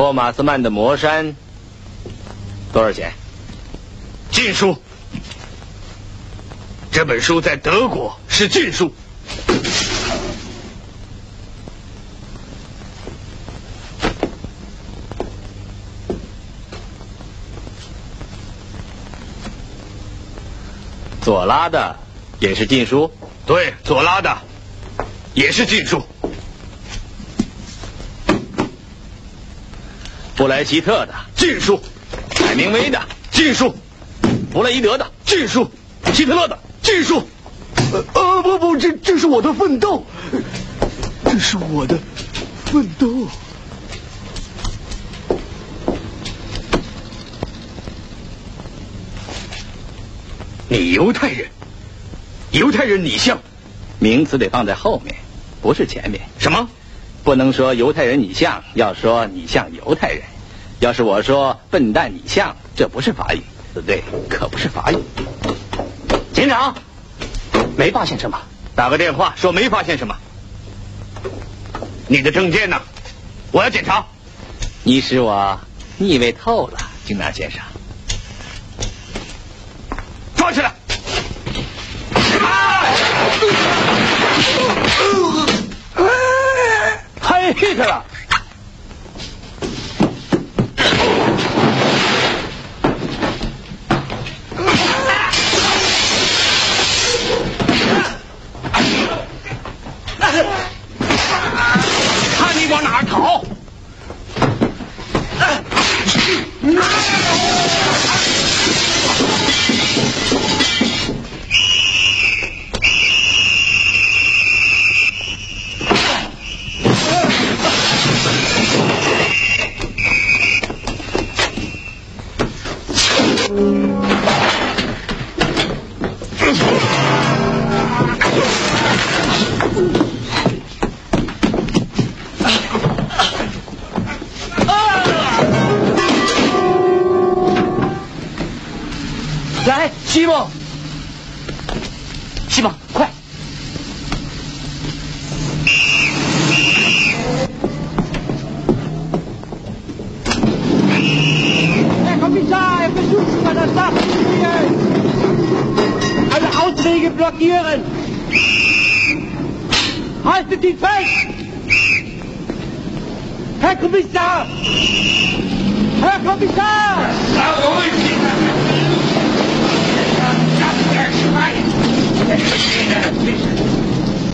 托马斯曼的魔山多少钱？禁书。这本书在德国是禁书。左拉的也是禁书，对，左拉的也是禁书。布莱希特的禁书，海明威的禁书，弗洛伊德的禁书，希特勒的禁书。呃呃不不，这这是我的奋斗，这是我的奋斗。你犹太人，犹太人，你像，名词得放在后面，不是前面。什么？不能说犹太人你像，要说你像犹太人。要是我说笨蛋你像，这不是法语，对，可不是法语。警长，没发现什么。打个电话说没发现什么。你的证件呢？我要检查。你使我腻味透了，警察先生。哪儿逃！来，西蒙，西蒙，快！ Herr Kommissar, er versucht über das Dach zu fliehen. Alle Auswege blockieren. Haltet ihn fest! Herr Kommissar! Herr Kommissar!